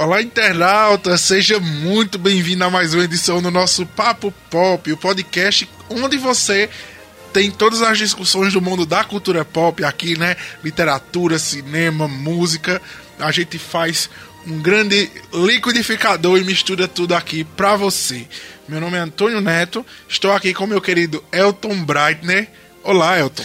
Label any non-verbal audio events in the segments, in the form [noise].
Olá, internauta! Seja muito bem-vindo a mais uma edição do nosso Papo Pop, o podcast onde você tem todas as discussões do mundo da cultura pop aqui, né? Literatura, cinema, música. A gente faz um grande liquidificador e mistura tudo aqui pra você. Meu nome é Antônio Neto, estou aqui com meu querido Elton Breitner. Olá, Elton.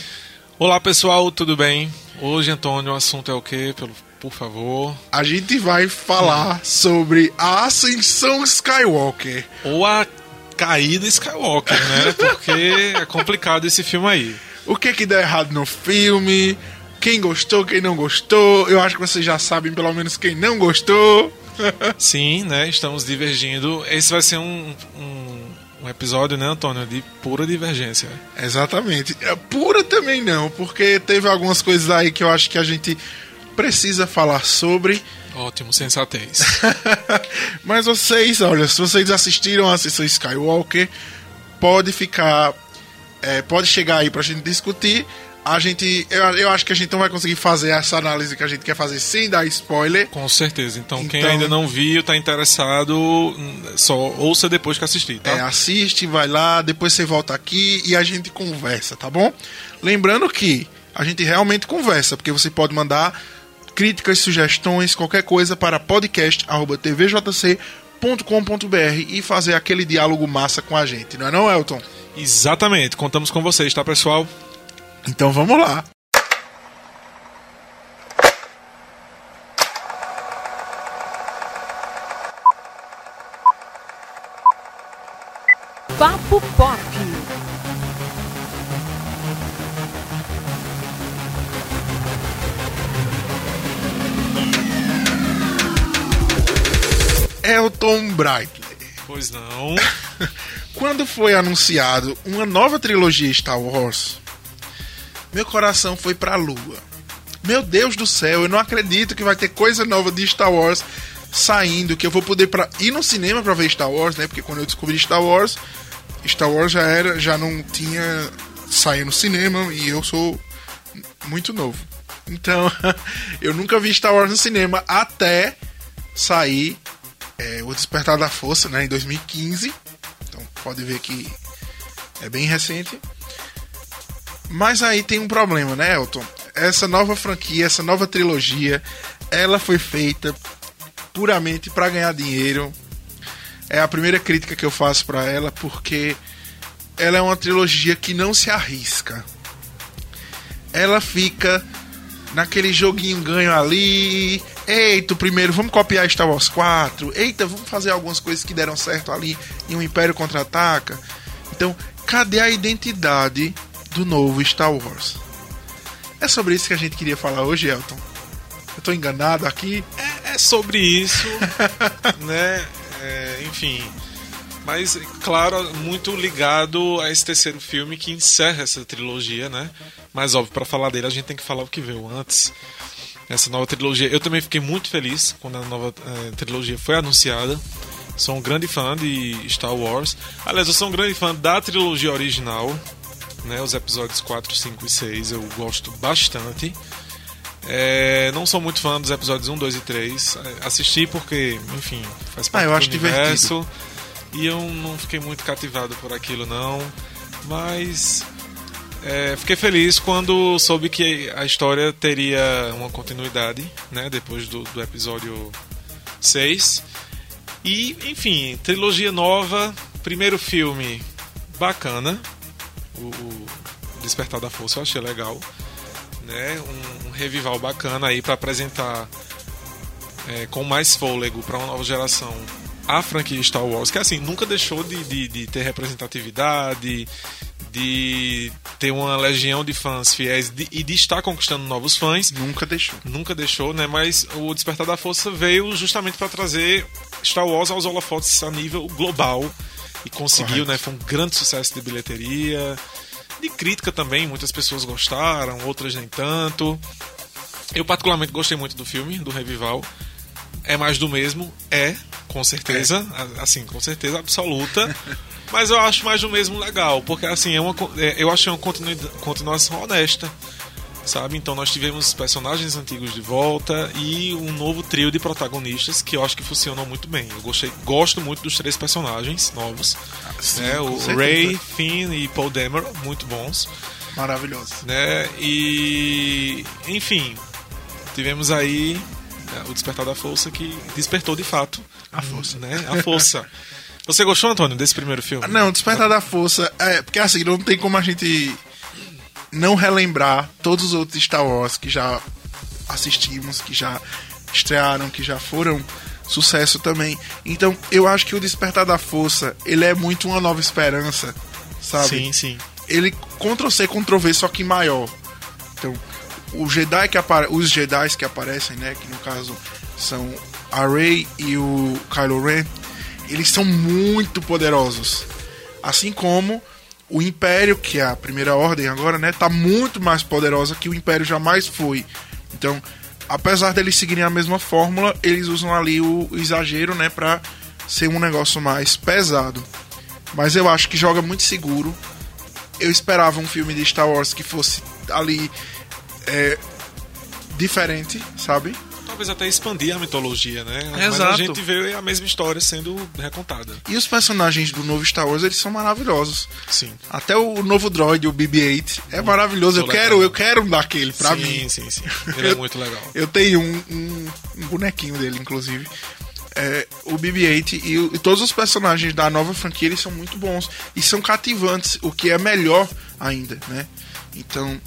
Olá, pessoal, tudo bem? Hoje, Antônio, o assunto é o quê? Pelo por favor. A gente vai falar sobre a ascensão Skywalker. Ou a caída Skywalker, né? Porque é complicado esse filme aí. O que que deu errado no filme? Quem gostou, quem não gostou? Eu acho que vocês já sabem, pelo menos, quem não gostou. [laughs] Sim, né? Estamos divergindo. Esse vai ser um, um, um episódio, né, Antônio, de pura divergência. Exatamente. É, pura também não, porque teve algumas coisas aí que eu acho que a gente precisa falar sobre. Ótimo, sensatez. [laughs] Mas vocês, olha, se vocês assistiram a sessão Skywalker, pode ficar. É, pode chegar aí pra gente discutir. A gente. Eu, eu acho que a gente não vai conseguir fazer essa análise que a gente quer fazer sem dar spoiler. Com certeza. Então, então quem ainda não viu, tá interessado, só ouça depois que assistir, tá? É, assiste, vai lá, depois você volta aqui e a gente conversa, tá bom? Lembrando que a gente realmente conversa, porque você pode mandar críticas, sugestões, qualquer coisa para podcast@tvjc.com.br e fazer aquele diálogo massa com a gente, não é não, Elton? Exatamente, contamos com vocês, tá, pessoal? Então vamos lá. Papo Pop. Elton Brightley. Pois não. [laughs] Quando foi anunciado uma nova trilogia Star Wars, meu coração foi pra lua. Meu Deus do céu, eu não acredito que vai ter coisa nova de Star Wars saindo, que eu vou poder pra, ir no cinema para ver Star Wars, né? Porque quando eu descobri Star Wars, Star Wars já era, já não tinha saído no cinema e eu sou muito novo. Então, [laughs] eu nunca vi Star Wars no cinema até sair é, O Despertar da Força, né, em 2015. Então pode ver que é bem recente. Mas aí tem um problema, né, Elton? Essa nova franquia, essa nova trilogia, ela foi feita puramente para ganhar dinheiro. É a primeira crítica que eu faço para ela, porque ela é uma trilogia que não se arrisca. Ela fica naquele joguinho ganho ali, Eita, primeiro vamos copiar Star Wars 4. Eita, vamos fazer algumas coisas que deram certo ali em um Império Contra-Ataca. Então, cadê a identidade do novo Star Wars? É sobre isso que a gente queria falar hoje, Elton. Eu tô enganado aqui? É, é sobre isso, [laughs] né? É, enfim. Mas, claro, muito ligado a esse terceiro filme que encerra essa trilogia, né? Mas, óbvio, para falar dele a gente tem que falar o que veio antes essa nova trilogia. Eu também fiquei muito feliz quando a nova é, trilogia foi anunciada. Sou um grande fã de Star Wars. Aliás, eu sou um grande fã da trilogia original, né? Os episódios 4, 5 e 6 eu gosto bastante. É, não sou muito fã dos episódios 1, 2 e 3. É, assisti porque, enfim, faz parte ah, eu do acho universo. Divertido. E eu não fiquei muito cativado por aquilo, não. Mas é, fiquei feliz quando soube que a história teria uma continuidade, né? Depois do, do episódio 6. E, enfim, trilogia nova, primeiro filme bacana. O, o Despertar da Força eu achei legal. Né? Um, um revival bacana aí para apresentar é, com mais fôlego para uma nova geração a franquia Star Wars, que assim, nunca deixou de, de, de ter representatividade, de ter uma legião de fãs fiéis de, e de estar conquistando novos fãs. Nunca deixou. Nunca deixou, né? Mas o Despertar da Força veio justamente para trazer Star Wars aos holofotes a nível global e conseguiu, Correto. né? Foi um grande sucesso de bilheteria, de crítica também. Muitas pessoas gostaram, outras nem tanto. Eu particularmente gostei muito do filme, do Revival. É mais do mesmo? É, com certeza. É. Assim, com certeza absoluta. Mas eu acho mais do mesmo legal, porque assim, é uma, é, eu achei uma continuação honesta. sabe? Então nós tivemos personagens antigos de volta e um novo trio de protagonistas que eu acho que funcionam muito bem. Eu gostei, gosto muito dos três personagens novos, Sim, né? O certeza. Ray, Finn e Paul Dameron, muito bons, Maravilhoso. né? E enfim, tivemos aí o Despertar da Força que despertou de fato A força. né? A força. [laughs] Você gostou, Antônio, desse primeiro filme? Não, Despertar da Força. É, porque assim, não tem como a gente não relembrar todos os outros Star Wars que já assistimos, que já estrearam, que já foram sucesso também. Então, eu acho que o Despertar da Força, ele é muito uma nova esperança, sabe? Sim, sim. Ele Ctrl C, Ctrl V, só que maior. Então, o Jedi que os Jedi que aparecem, né, que no caso são a Rey e o Kylo Ren, eles são muito poderosos. Assim como o Império, que é a primeira ordem agora, né, tá muito mais poderosa que o Império jamais foi. Então, apesar deles seguirem a mesma fórmula, eles usam ali o exagero, né, para ser um negócio mais pesado. Mas eu acho que joga muito seguro. Eu esperava um filme de Star Wars que fosse ali é, diferente, sabe? Talvez até expandir a mitologia, né? Mas a Exato. gente vê a mesma história sendo recontada. E os personagens do novo Star Wars, eles são maravilhosos. Sim. Até o novo droid, o BB-8, é maravilhoso. Eu muito quero, legal. eu quero um daquele pra sim, mim. sim, sim. [laughs] Ele é muito legal. Eu tenho um, um- um bonequinho dele, inclusive. É, o BB-8 e, e todos os personagens da nova franquia eles são muito bons e são cativantes, o que é melhor ainda, né? Então,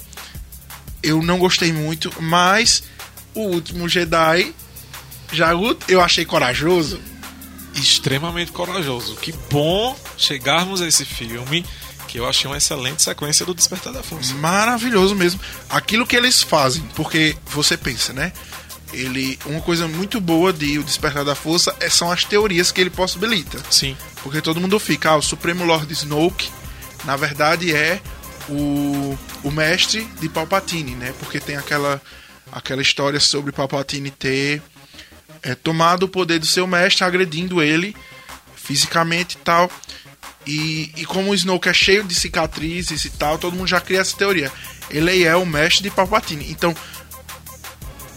eu não gostei muito, mas o último Jedi já eu achei corajoso. Extremamente corajoso. Que bom chegarmos a esse filme, que eu achei uma excelente sequência do Despertar da Força. Maravilhoso mesmo. Aquilo que eles fazem, porque você pensa, né? Ele, uma coisa muito boa de O Despertar da Força é, são as teorias que ele possibilita. Sim. Porque todo mundo fica, ah, o Supremo Lord Snoke, na verdade é o, o mestre de Palpatine, né? Porque tem aquela, aquela história sobre Palpatine ter é, tomado o poder do seu mestre, agredindo ele fisicamente e tal. E, e como o Snoke é cheio de cicatrizes e tal, todo mundo já cria essa teoria. Ele é o mestre de Palpatine. Então,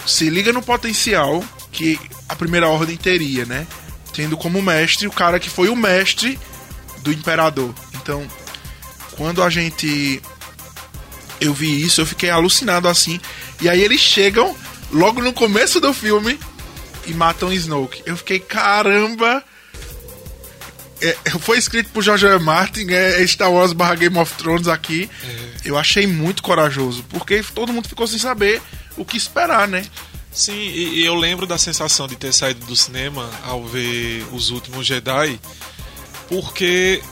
se liga no potencial que a primeira ordem teria, né? Tendo como mestre o cara que foi o mestre do imperador. Então, quando a gente eu vi isso, eu fiquei alucinado assim. E aí eles chegam logo no começo do filme e matam Snoke. Eu fiquei, caramba! É, foi escrito por George R. Martin, é Star Wars barra Game of Thrones aqui. Eu achei muito corajoso, porque todo mundo ficou sem saber o que esperar, né? Sim, e, e eu lembro da sensação de ter saído do cinema ao ver os últimos Jedi, porque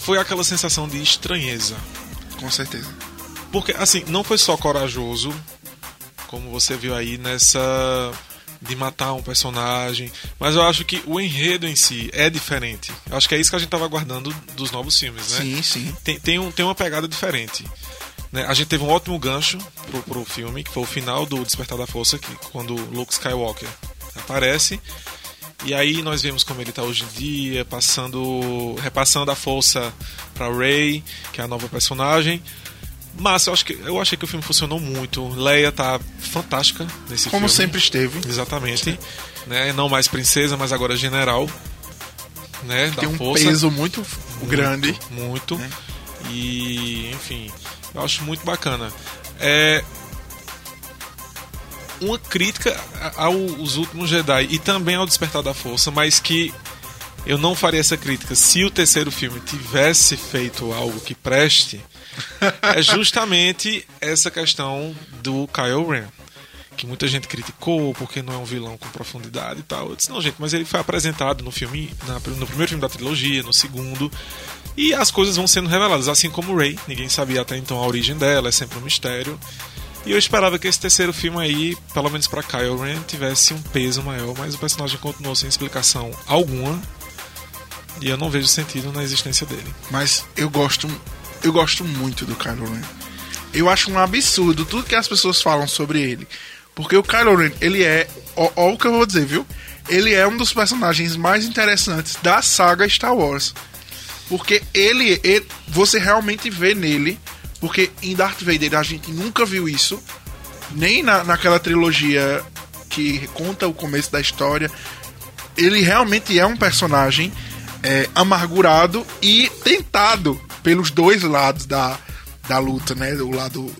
foi aquela sensação de estranheza. Com certeza. Porque, assim, não foi só corajoso, como você viu aí nessa. de matar um personagem, mas eu acho que o enredo em si é diferente. Eu acho que é isso que a gente tava aguardando dos novos filmes, né? Sim, sim. Tem, tem, um, tem uma pegada diferente. né? A gente teve um ótimo gancho pro, pro filme, que foi o final do Despertar da Força, que, quando Luke Skywalker aparece. E aí nós vemos como ele tá hoje em dia, passando, repassando a força para Rey, que é a nova personagem. Mas eu, acho que, eu achei que o filme funcionou muito. Leia tá fantástica nesse Como filme. sempre esteve. Exatamente. Né? Não mais princesa, mas agora general. Né? Tem um força. peso muito, grande. Muito. né? E, enfim, eu acho muito bacana. É. Uma crítica aos últimos Jedi e também ao Despertar da Força, mas que eu não faria essa crítica se o terceiro filme tivesse feito algo que preste, [laughs] é justamente essa questão do Kylo Ren. Que muita gente criticou porque não é um vilão com profundidade e tal. Eu disse, não, gente, mas ele foi apresentado no filme, na- no primeiro filme da trilogia, no segundo, e as coisas vão sendo reveladas, assim como Rey. Ninguém sabia até então a origem dela, é sempre um mistério. E eu esperava que esse terceiro filme aí, pelo menos pra Kylo Ren, tivesse um peso maior, mas o personagem continuou sem explicação alguma. E eu não vejo sentido na existência dele. Mas eu gosto, eu gosto muito do Kylo Ren. Eu acho um absurdo tudo que as pessoas falam sobre ele. Porque o Kylo Ren, ele é, ó, ó o que eu vou dizer, viu? Ele é um dos personagens mais interessantes da saga Star Wars. Porque ele, ele- você realmente vê nele Porque em Darth Vader a gente nunca viu isso, nem na, naquela trilogia que conta o começo da história. Ele realmente é um personagem é, amargurado e tentado pelos dois lados da, da luta, né? O lado,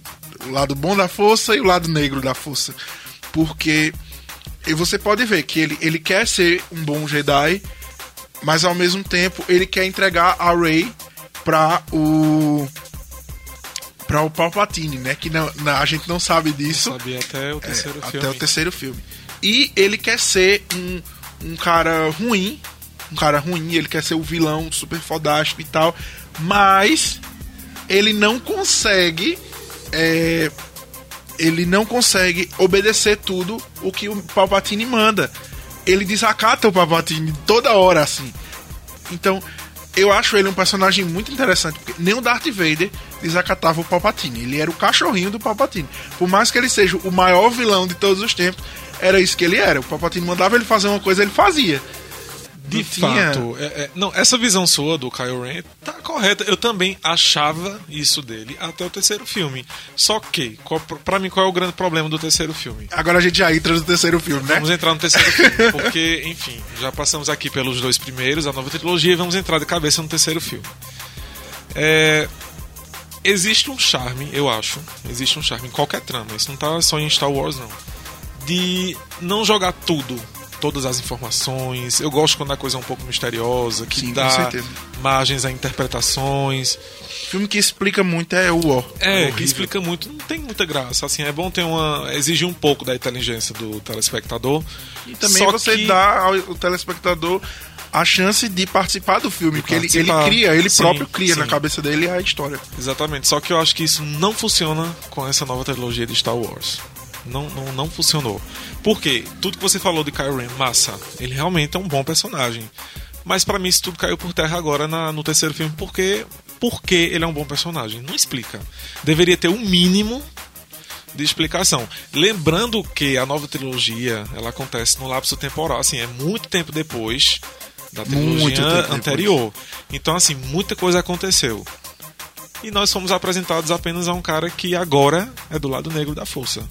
o lado bom da força e o lado negro da força. Porque e você pode ver que ele, ele quer ser um bom Jedi, mas ao mesmo tempo ele quer entregar a Rey para o para o Palpatine, né? Que não, não, a gente não sabe disso. Não sabia até o terceiro é, filme. Até o terceiro filme. E ele quer ser um, um cara ruim, um cara ruim, ele quer ser o vilão super fodástico e tal, mas ele não consegue é, ele não consegue obedecer tudo o que o Palpatine manda. Ele desacata o Palpatine toda hora assim. Então, eu acho ele um personagem muito interessante, porque nem o Darth Vader desacatava o Palpatine. Ele era o cachorrinho do Palpatine. Por mais que ele seja o maior vilão de todos os tempos, era isso que ele era. O Palpatine mandava ele fazer uma coisa, ele fazia. De tinha- fato, é- é- não, essa visão sua do Kylo Ren tá correta. Eu também achava isso dele até o terceiro filme. Só que, qual, pra mim, qual é o grande problema do terceiro filme? Agora a gente já entra no terceiro filme, né? Vamos entrar no terceiro filme, [laughs] porque, enfim, já passamos aqui pelos dois primeiros, a nova trilogia, e vamos entrar de cabeça no terceiro filme. É, existe um charme, eu acho, existe um charme em qualquer trama, isso não tá só em Star Wars, não, de não jogar tudo, todas as informações. Eu gosto quando a coisa é um pouco misteriosa, que Sim, dá margens a interpretações. filme que explica muito é o War. É, Horrível. que explica muito, não tem muita graça. Assim, é bom ter uma. exigir um pouco da inteligência do telespectador. E também Só você que- dá ao telespectador a chance de participar do filme, porque ele, ele cria, ele Sim, próprio cria sim. na cabeça dele a história. Exatamente. Só que eu acho que isso não funciona com essa nova trilogia de Star Wars. Não, não, não funcionou. Por quê? Tudo que você falou de Kylo Ren, massa. Ele realmente é um bom personagem. Mas pra mim isso tudo caiu por terra agora na- no terceiro filme, porque porque ele é um bom personagem. Não explica. Deveria ter um mínimo de explicação. Lembrando que a nova trilogia ela acontece no lapso temporal, assim, é muito tempo depois da trilogia tempo depois. anterior. Então, assim, muita coisa aconteceu. E nós fomos apresentados apenas a um cara que agora é do lado negro da força.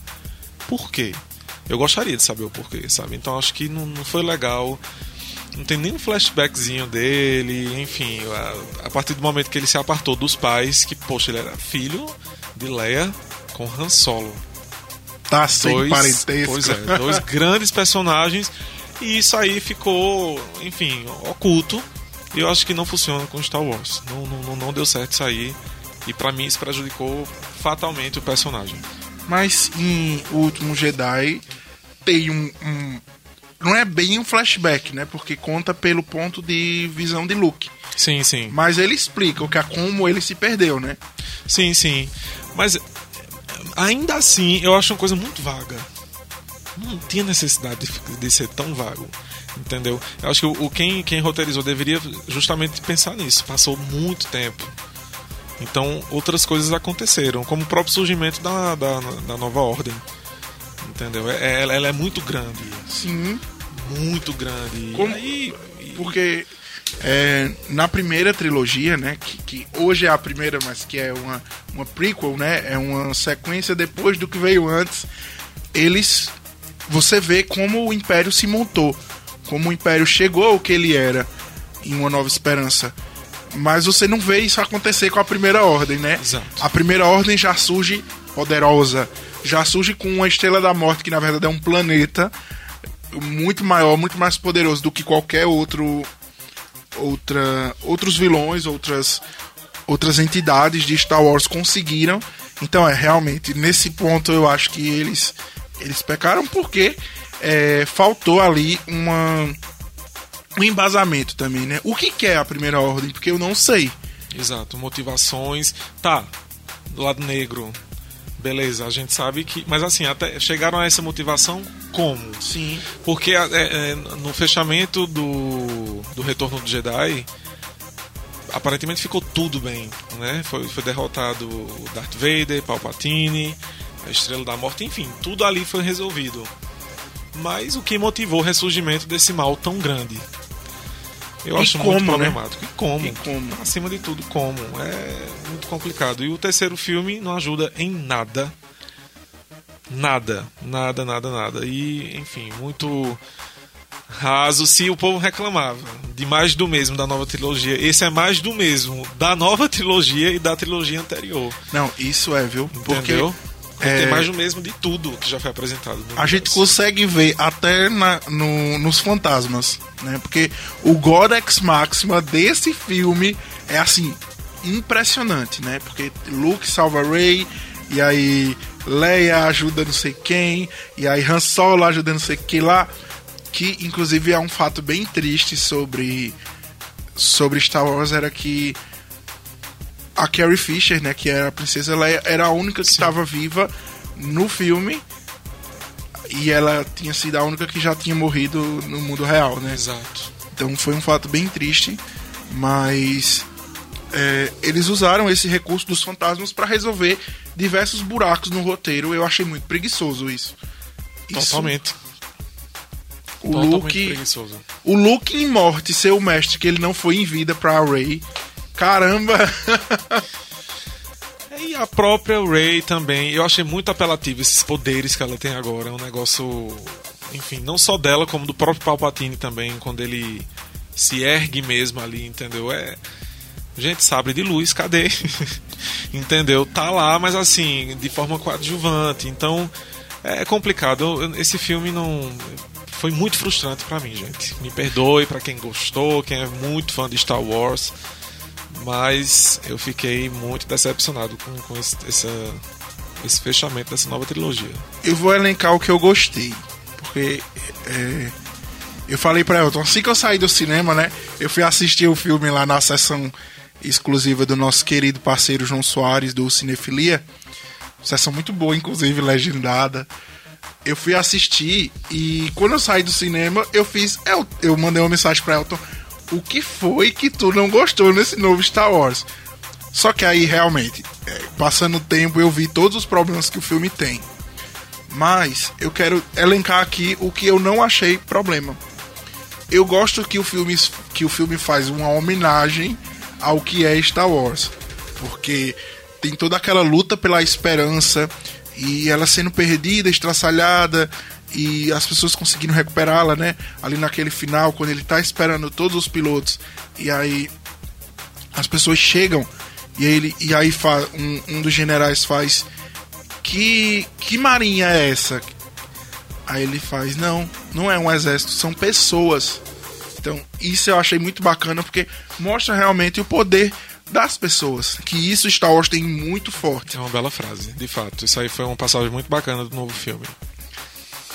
Por quê? Eu gostaria de saber o porquê, sabe? Então acho que não, não foi legal. Não tem nenhum flashbackzinho dele, enfim, a, a partir do momento que ele se apartou dos pais, que, poxa, ele era filho de Leia com Han Solo. Tá sem Dois, parentesco. pois é, dois [laughs] grandes personagens e isso aí ficou, enfim, oculto. E eu acho que não funciona com Star Wars. Não, não, não- não deu certo isso aí. E pra mim isso prejudicou fatalmente o personagem. Mas em O Último Jedi tem um, um- Não é bem um flashback, né? Porque conta pelo ponto de visão de Luke. Sim, sim. Mas ele explica o que é como ele se perdeu, né? Sim, sim. Mas ainda assim, eu acho uma coisa muito vaga. Não tinha necessidade de, de ser tão vago. Entendeu? Eu acho que o, o- quem, quem roteirizou deveria justamente pensar nisso. Passou muito tempo. Então, outras coisas aconteceram, como o próprio surgimento da, da, da nova ordem. Entendeu? É- Ela, ela é muito grande. Sim. Muito grande. Como- E aí, Porque é, na primeira trilogia, né? Que, que hoje é a primeira, mas que é uma, uma prequel, né? É uma sequência depois do que veio antes. Eles. Você vê como o Império se montou. Como o Império chegou ao que ele era em Uma Nova Esperança. Mas você não vê isso acontecer com a primeira ordem, né? Exato. A primeira ordem já surge poderosa. Já surge com uma estrela da morte, que na verdade é um planeta muito maior, muito mais poderoso do que qualquer outro outra outros vilões, outras outras entidades de Star Wars conseguiram. Então é realmente nesse ponto eu acho que eles eles pecaram porque é, faltou ali uma um embasamento também, né? O que, que é a primeira ordem? Porque eu não sei. Exato, motivações. Tá, do lado negro. Beleza, a gente sabe que. Mas assim, até chegaram a essa motivação como? Sim. Porque é, é, no fechamento do, do Retorno do Jedi, aparentemente ficou tudo bem, né? Foi, foi derrotado Darth Vader, Palpatine, a Estrela da Morte, enfim, tudo ali foi resolvido. Mas o que motivou o ressurgimento desse mal tão grande? Eu E acho como, muito né? problemático. E como? E como? Acima de tudo, como? É, muito complicado. E o terceiro filme não ajuda em nada. Nada, nada, nada, nada. E, enfim, muito raso se o povo reclamava de mais do mesmo da nova trilogia. Esse é mais do mesmo da nova [laughs] trilogia e da trilogia anterior. Não, isso é, viu? Entendeu? Porque É... Tem mais do mesmo de tudo que já foi apresentado. no a gente consegue ver até na- no- nos fantasmas, né? Porque o God Ex Maxima desse filme é assim impressionante, né? Porque Luke salva Rey e aí Leia ajuda não sei quem e aí Han Solo ajuda não sei quem lá, que inclusive é um fato bem triste sobre sobre Star Wars era que a Carrie Fisher, né, que era a princesa Leia, era a única que estava viva no filme e ela tinha sido a única que já tinha morrido no mundo real, né? Exato. Então foi um fato bem triste, mas é, eles usaram esse recurso dos fantasmas para resolver diversos buracos no roteiro. Eu achei muito preguiçoso isso. Isso, Totalmente. O Totalmente Luke, preguiçoso. o Luke em morte ser o mestre que ele não foi em vida para Rey. Caramba! [laughs] E a própria Ray também, eu achei muito apelativo esses poderes que ela tem agora. É um negócio, enfim, não só dela, como do próprio Palpatine também, quando ele se ergue mesmo ali, entendeu? É. Gente, sabre de luz, cadê? [laughs] entendeu? Tá lá, mas assim, de forma coadjuvante. Então, é complicado. Esse filme não. Foi muito frustrante pra mim, gente. Me perdoe pra quem gostou, quem é muito fã de Star Wars. Mas eu fiquei muito decepcionado com, com esse, essa- esse fechamento dessa nova trilogia. eu vou elencar o que eu gostei. Porque é, eu falei pra Elton, assim que eu saí do cinema, né? Eu fui assistir o filme lá na sessão exclusiva do nosso querido parceiro João Soares, do Cinefilia. Sessão muito boa, inclusive, legendada. Eu fui assistir e quando eu saí do cinema, eu fiz. Eu, eu mandei uma mensagem pra Elton. O que foi que tu não gostou nesse novo Star Wars? Só que aí, realmente, é, passando o tempo, eu vi todos os problemas que o filme tem. Mas eu quero elencar aqui o que eu não achei problema. Eu gosto que o filme, que o filme faz uma homenagem ao que é Star Wars. Porque tem toda aquela luta pela esperança e ela sendo perdida, estraçalhada e as pessoas conseguindo recuperá-la, né? Ali naquele final, quando ele tá esperando todos os pilotos e aí as pessoas chegam e ele e aí um, um dos generais faz que que marinha é essa? Aí ele faz não, não é um exército, são pessoas. Então isso eu achei muito bacana porque mostra realmente o poder das pessoas, que isso Star Wars tem muito forte. É uma bela frase, de fato. Isso aí foi uma passagem muito bacana do novo filme.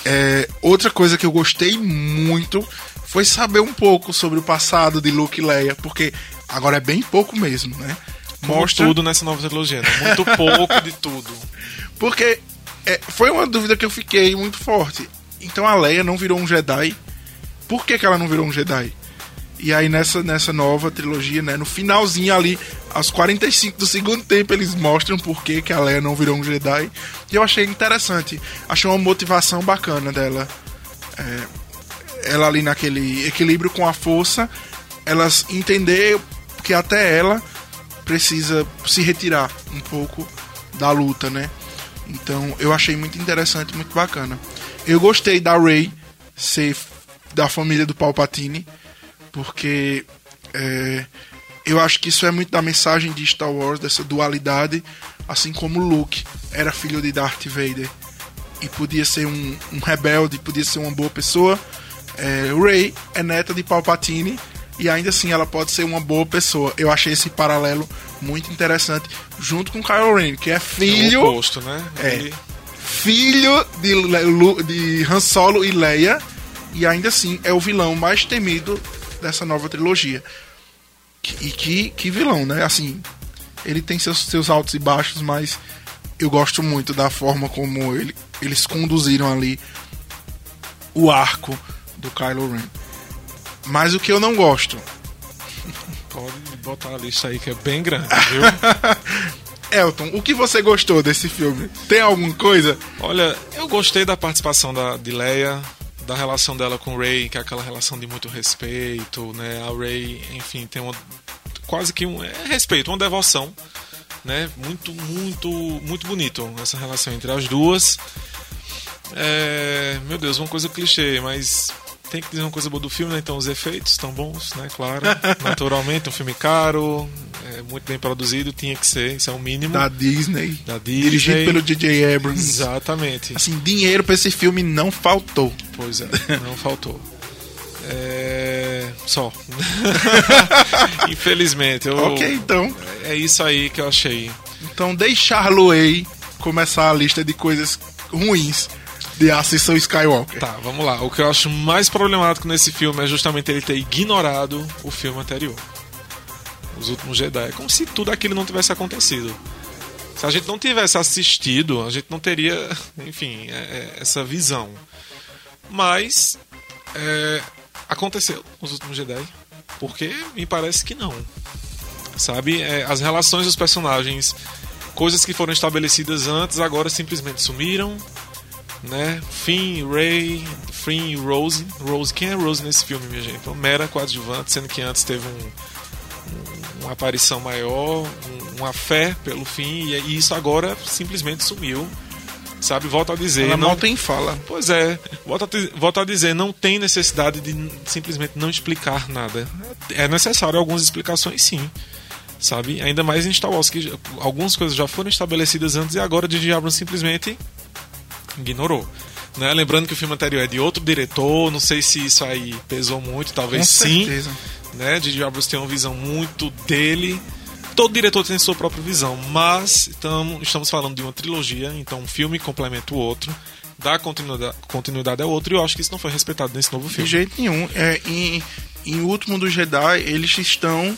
É, outra coisa que eu gostei muito foi saber um pouco sobre o passado de Luke e Leia, porque agora é bem pouco mesmo, né? Como Mostra tudo nessa nova trilogia, né? Muito [laughs] pouco de tudo. Porque é, foi uma dúvida que eu fiquei muito forte. Então a Leia não virou um Jedi. Por que, que ela não virou um Jedi? E aí nessa, nessa nova trilogia, né, no finalzinho ali, aos 45 do segundo tempo, eles mostram por que, que a Leia não virou um Jedi. E eu achei interessante. Achei uma motivação bacana dela. É, ela ali naquele equilíbrio com a força, elas entender que até ela precisa se retirar um pouco da luta, né? Então eu achei muito interessante, muito bacana. Eu gostei da Rey ser da família do Palpatine, porque é, eu acho que isso é muito da mensagem de Star Wars, dessa dualidade, assim como Luke era filho de Darth Vader e podia ser um, um rebelde, podia ser uma boa pessoa. É, Rey é neta de Palpatine e ainda assim ela pode ser uma boa pessoa. Eu achei esse paralelo muito interessante, junto com Kylo Ren, que é É filho o oposto, né? É. Filho de, de Han Solo e Leia, e ainda assim é o vilão mais temido dessa nova trilogia. E que, que vilão, né? Assim, ele tem seus, seus altos e baixos, mas eu gosto muito da forma como ele, eles conduziram ali o arco do Kylo Ren. Mas o que eu não gosto, [laughs] Pode botar a lista aí que é bem grande, viu? [laughs] Elton, o que você gostou desse filme? Tem alguma coisa? Olha, eu gostei da participação da, de Leia, da relação dela com o Rey, que é aquela relação de muito respeito, né? A Rey, enfim, tem uma quase que um é respeito, uma devoção né? Muito, muito, muito bonito essa relação entre as duas. É, meu Deus, uma coisa clichê, mas tem que dizer uma coisa boa do filme, né? Então os efeitos estão bons, né? Claro. [laughs] Naturalmente, um filme caro, é, muito bem produzido, tinha que ser, isso é o mínimo. Da Disney. Da Disney. Dirigido pelo DJ Abrams. Exatamente. Assim, dinheiro pra esse filme não faltou. Pois é, não faltou. É... Só. [laughs] Infelizmente. Eu... Ok, então. É isso aí que eu achei. Então deixar Loei começar a lista de coisas ruins de Ascensão Skywalker. Tá, vamos lá. O que eu acho mais problemático nesse filme é justamente ele ter ignorado o filme anterior. Os Últimos Jedi. É como se tudo aquilo não tivesse acontecido. Se a gente não tivesse assistido, a gente não teria, [laughs] enfim, é, é, essa visão. Mas é, aconteceu os Últimos Jedi. Porque me parece que não. Sabe? É, as relações dos personagens, coisas que foram estabelecidas antes, agora simplesmente sumiram né? Finn, Ray, Finn e Rose. Rose, quem é Rose nesse filme, minha gente? Então, mera coadjuvante, sendo que antes teve um, uma aparição maior, um, uma fé pelo fim, e, isso agora simplesmente sumiu. Sabe, volto a dizer. Ela não mal tem fala. Pois é, volto a, volto a dizer, não tem necessidade de simplesmente não explicar nada. É necessário algumas explicações, sim sabe? Ainda mais em Star Wars, que algumas coisas já foram estabelecidas antes e agora de Abrams simplesmente ignorou. Né? Lembrando que o filme anterior é de outro diretor, não sei se isso aí pesou muito, talvez Com sim. certeza. Né? J.J. Abrams tem uma visão muito dele. Todo diretor tem sua própria visão, mas tamo, estamos falando de uma trilogia, então um filme complementa o outro, dá continuidade, continuidade ao outro, e eu acho que isso não foi respeitado nesse novo De filme. jeito nenhum. É, em, em Último do Jedi, eles estão.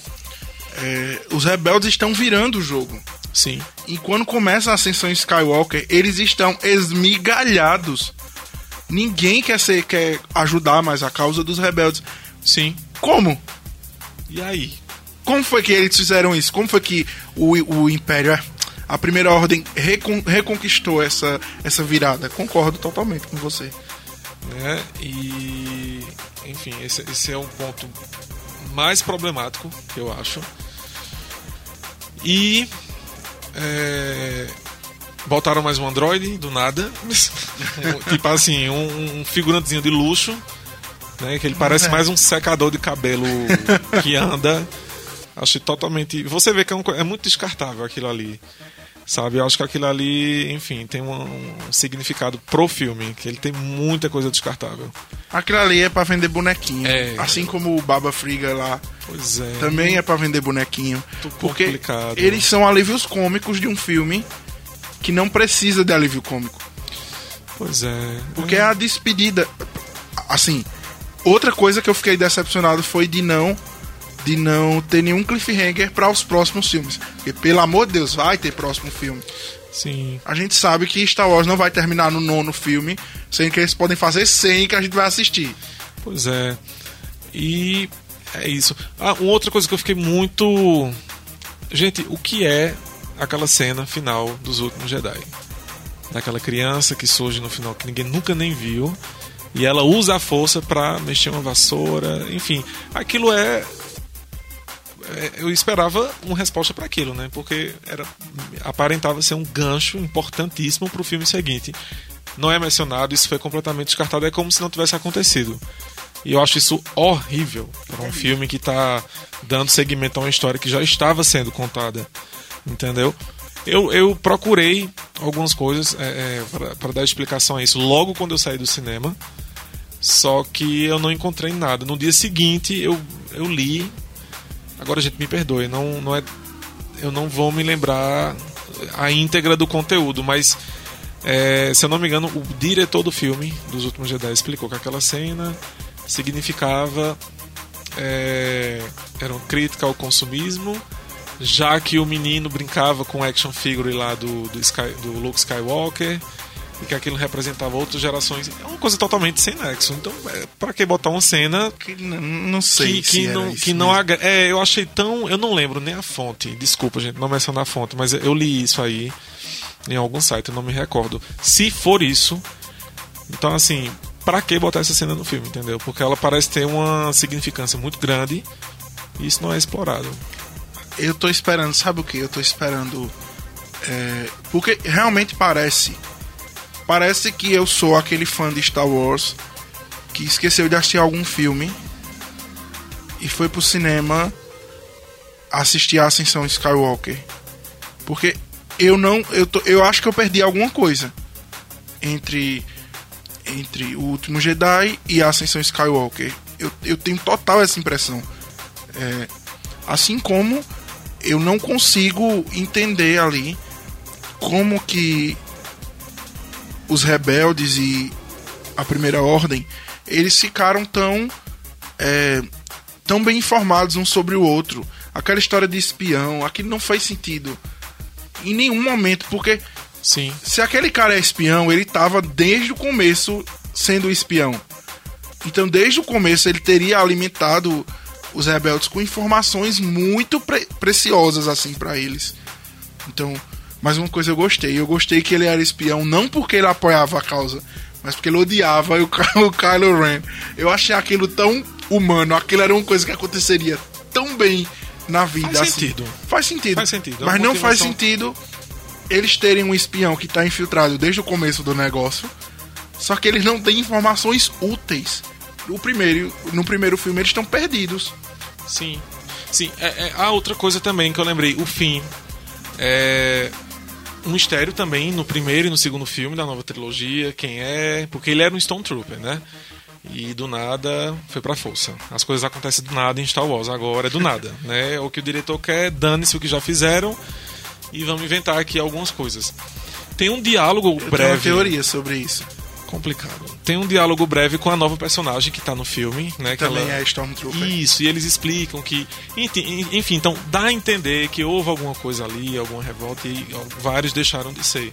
é, os rebeldes estão virando o jogo. Sim, E quando começa a ascensão Skywalker, eles estão esmigalhados. Ninguém quer ser, quer ajudar mais a causa dos rebeldes. sim. Como? E aí? Como foi que eles fizeram isso? Como foi que o, o Império, é, a Primeira Ordem, recon- reconquistou essa, essa virada? Concordo totalmente com você. né? E enfim, esse, esse é um ponto mais problemático que eu acho. E é, botaram mais um Android do nada, [laughs] tipo assim, um, um figurantezinho de luxo, né? Que ele parece É. mais um secador de cabelo [laughs] que anda. Acho totalmente. Você vê que é, um é muito descartável aquilo ali. Sabe, eu acho que aquilo ali, enfim, tem um, um significado pro filme, que ele tem muita coisa descartável. Aquilo ali é pra vender bonequinho. É. Assim como o Baba Friga lá Pois é. também é pra vender bonequinho. Muito Porque complicado. eles são alívios cômicos de um filme que não precisa de alívio cômico. Pois é. Porque é a despedida. Assim, outra coisa que eu fiquei decepcionado foi de não de não ter nenhum cliffhanger para os próximos filmes. Porque, pelo amor de Deus, vai ter próximo filme. Sim. A gente sabe que Star Wars não vai terminar no nono filme, sendo que eles podem fazer 100 que a gente vai assistir. Pois é. E é isso. Ah, uma outra coisa que eu fiquei muito. Gente, o que é aquela cena final dos últimos Jedi? Daquela criança que surge no final que ninguém nunca nem viu. E ela usa a força pra mexer uma vassoura. Enfim, aquilo é. é, Eu esperava uma resposta para aquilo, né? Porque era aparentava ser um gancho importantíssimo pro filme seguinte. Não é mencionado, isso foi completamente descartado, é como se não tivesse acontecido. E eu acho isso horrível para um filme que tá dando seguimento a uma história que já estava sendo contada. Entendeu? Eu, eu procurei algumas coisas é, para dar explicação a isso logo quando eu saí do cinema. Só que eu não encontrei nada. No dia seguinte eu, eu li. Agora, gente, me perdoe, não, não é, eu não vou me lembrar a íntegra do conteúdo, mas é, se eu não me engano, o diretor do filme, dos últimos Jedi, explicou que aquela cena significava. É, era uma crítica ao consumismo, já que o menino brincava com action figure lá do, do, Sky, do Luke Skywalker e que aquilo representava outras gerações. É uma coisa totalmente sem nexo. Então, é, para que botar uma cena Que não sei que, se que era não, que não mesmo. agra- É, eu achei tão. Eu não lembro nem a fonte. Desculpa, gente, não mencionar a fonte, mas eu li isso aí em algum site, eu não me recordo. Se for isso, então assim, pra que botar essa cena no filme, entendeu? Porque ela parece ter uma significância muito grande e isso não é explorado. Eu tô esperando, sabe o que? Eu tô esperando. é, porque realmente parece. Parece que eu sou aquele fã de Star Wars que esqueceu de assistir algum filme e foi pro cinema assistir a Ascensão Skywalker. Porque eu não. Eu, tô, eu acho que eu perdi alguma coisa entre. Entre o último Jedi e a Ascensão Skywalker. Eu, eu tenho total essa impressão. É, assim como eu não consigo entender ali como que os rebeldes e a primeira ordem eles ficaram tão é, tão bem informados um sobre o outro aquela história de espião aquilo não faz sentido em nenhum momento porque Sim. se aquele cara é espião ele estava desde o começo sendo espião então desde o começo ele teria alimentado os rebeldes com informações muito pre preciosas assim para eles então mas uma coisa eu gostei. Eu gostei que ele era espião não porque ele apoiava a causa, mas porque ele odiava [laughs] o, o Kylo Ren. Eu achei aquilo tão humano, aquilo era uma coisa que aconteceria tão bem na vida. Faz assim. sentido. Faz sentido. Faz sentido. É Mas não faz sentido eles terem um espião que tá infiltrado desde o começo do negócio, só que eles não têm informações úteis. O primeiro, no primeiro filme eles estão perdidos. Sim. Sim. É, é, a outra coisa também que eu lembrei, o fim. É. Um mistério também no primeiro e no segundo filme da nova trilogia, quem é. Porque ele era um Stormtrooper, né? E do nada foi pra força. As coisas acontecem do nada em Star Wars, agora é do nada, [laughs] né? O que o diretor quer, dane-se o que já fizeram e vamos inventar aqui algumas coisas. Tem um diálogo Eu tenho uma breve. teoria sobre isso. Complicado. Tem um diálogo breve com a nova personagem que tá no filme, né? que Também ela- é Stormtrooper. isso, e eles explicam que. Enfim, então dá a entender que houve alguma coisa ali, alguma revolta, e vários deixaram de ser.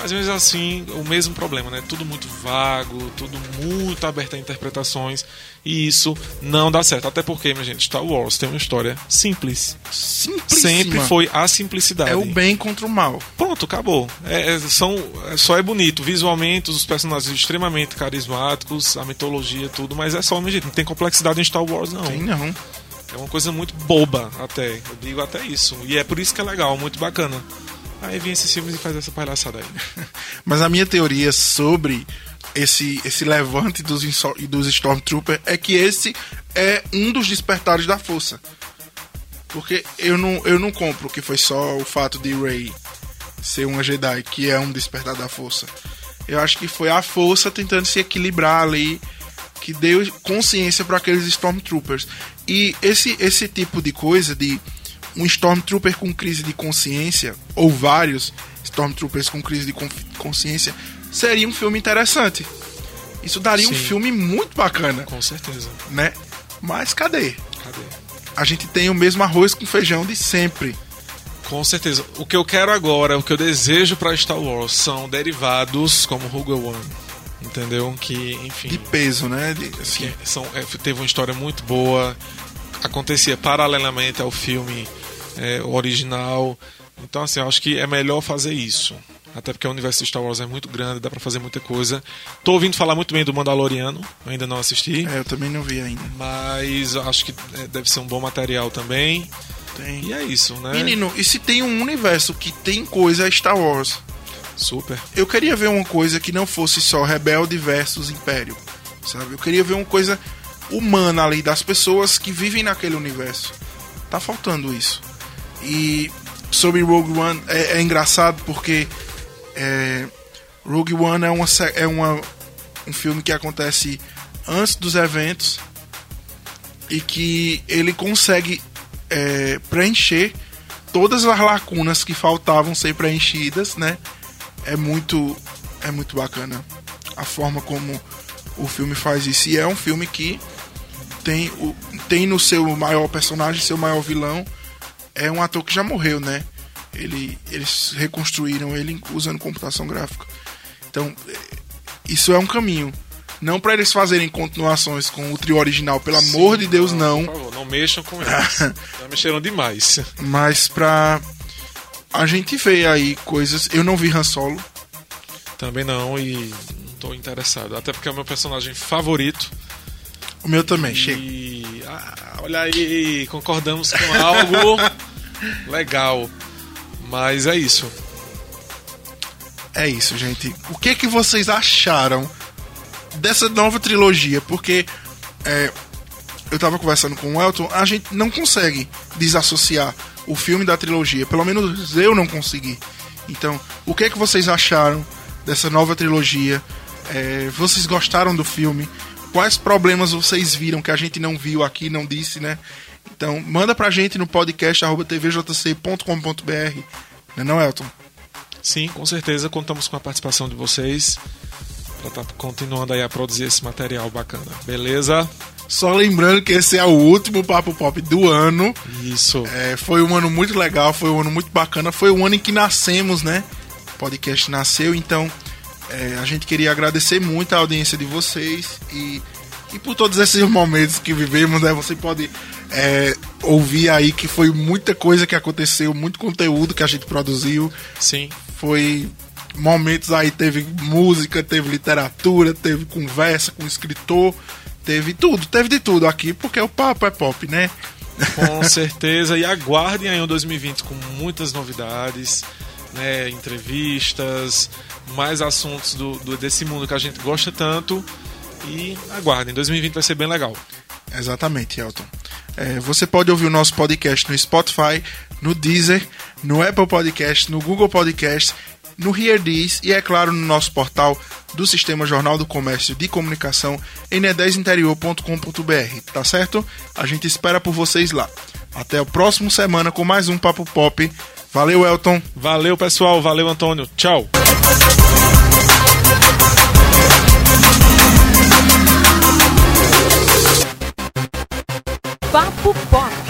Mas mesmo assim, o mesmo problema, né? Tudo muito vago, tudo muito aberto a interpretações, e isso não dá certo. Até porque, minha gente, Star Wars tem uma história simples. Simplíssima. Sempre foi a simplicidade. É o bem contra o mal. Pronto, acabou. É, é- são, é- só é bonito visualmente, os personagens extremamente carismáticos, a mitologia, tudo, mas é só, minha gente, não tem complexidade em Star Wars, não. Tem não. É uma coisa muito boba, até. Eu digo até isso. E é por isso que é legal, muito bacana. Aí vem esses filmes e faz essa palhaçada aí. [laughs] Mas a minha teoria sobre esse, esse levante dos, dos Stormtroopers é que esse é um dos despertares da força. Porque eu não, eu não compro que foi só o fato de Rey ser uma Jedi, que é um despertar da força. Eu acho que foi a força tentando se equilibrar ali, que deu consciência para aqueles Stormtroopers. E esse, esse tipo de coisa, de um Stormtrooper com crise de consciência, ou vários Stormtroopers com crise de consciência, seria um filme interessante. Isso daria um Sim. filme muito bacana, Com certeza. né? Mas cadê? Cadê? A gente tem o mesmo arroz com feijão de sempre. Com certeza. O que eu quero agora, o que eu desejo pra Star Wars são derivados como Rogue One. Entendeu? Que, enfim. De peso, né? De, assim, são, é, teve uma história muito boa, acontecia paralelamente ao filme é, original. Então, assim, eu acho que é melhor fazer isso. Até porque o universo de Star Wars é muito grande, dá pra fazer muita coisa. Tô ouvindo falar muito bem do Mandaloriano, ainda não assisti. é, eu também não vi ainda. Mas acho que é, deve ser um bom material também. Tem. E é isso, né? Menino, e se tem um universo que tem coisa é Star Wars? Super. Eu queria ver uma coisa que não fosse só Rebelde versus Império, sabe? Eu queria ver uma coisa humana ali das pessoas que vivem naquele universo. Tá faltando isso. E sobre Rogue One é, é engraçado porque é, Rogue One é, uma, é uma, um filme que acontece antes dos eventos e que ele consegue é, preencher todas as lacunas que faltavam ser preenchidas, né? É muito é muito bacana a forma como o filme faz isso. E é um filme que tem, o, tem no seu maior personagem, seu maior vilão, é um ator que já morreu, né? Ele, eles reconstruíram ele usando computação gráfica. Então, é, isso é um caminho. Não para eles fazerem continuações com o trio original, pelo amor de Deus, não. Por favor, não mexam com eles. [laughs] Já mexeram demais. Mas pra a gente ver aí coisas. Eu não vi Han Solo. Também não, e não tô interessado. Até porque é o meu personagem favorito. O meu também, chega. E. Ah, olha aí, concordamos com algo. [laughs] legal. Mas é isso. É isso, gente. O que que vocês acharam dessa nova trilogia? Porque é, eu tava conversando com o Elton, a gente não consegue desassociar o filme da trilogia. Pelo menos eu não consegui. Então, o que que vocês acharam dessa nova trilogia? É, vocês gostaram do filme? Quais problemas vocês viram que a gente não viu aqui, não disse, né? Então, manda pra gente no podcast tvjc.com.br. Não é não, Elton? Sim, com certeza contamos com a participação de vocês para estar tá continuando aí a produzir esse material bacana. Beleza? Só lembrando que esse é o último Papo Pop do ano. Isso. É, foi um ano muito legal, foi um ano muito bacana. Foi o ano em que nascemos, né? O podcast nasceu, então é, a gente queria agradecer muito a audiência de vocês e, e por todos esses momentos que vivemos, né? Você pode é, ouvir aí que foi muita coisa que aconteceu, muito conteúdo que a gente produziu. Sim. Foi momentos aí, teve música, teve literatura, teve conversa com o escritor, teve tudo, teve de tudo aqui, porque o papo é pop, né? Com [laughs] certeza, e aguardem aí um 2020 com muitas novidades, né, entrevistas, mais assuntos do, do, desse mundo que a gente gosta tanto. E aguardem, 2020 vai ser bem legal. Exatamente, Elton. É, você pode ouvir o nosso podcast no Spotify, no Deezer, no Apple Podcast, no Google Podcast, no Here This e, é claro, no nosso portal do Sistema Jornal do Comércio de Comunicação, n10interior.com.br, tá certo? A gente espera por vocês lá. Até a próxima semana com mais um Papo Pop. Valeu, Elton. Valeu, pessoal. Valeu, Antônio. Tchau. Papo Pop.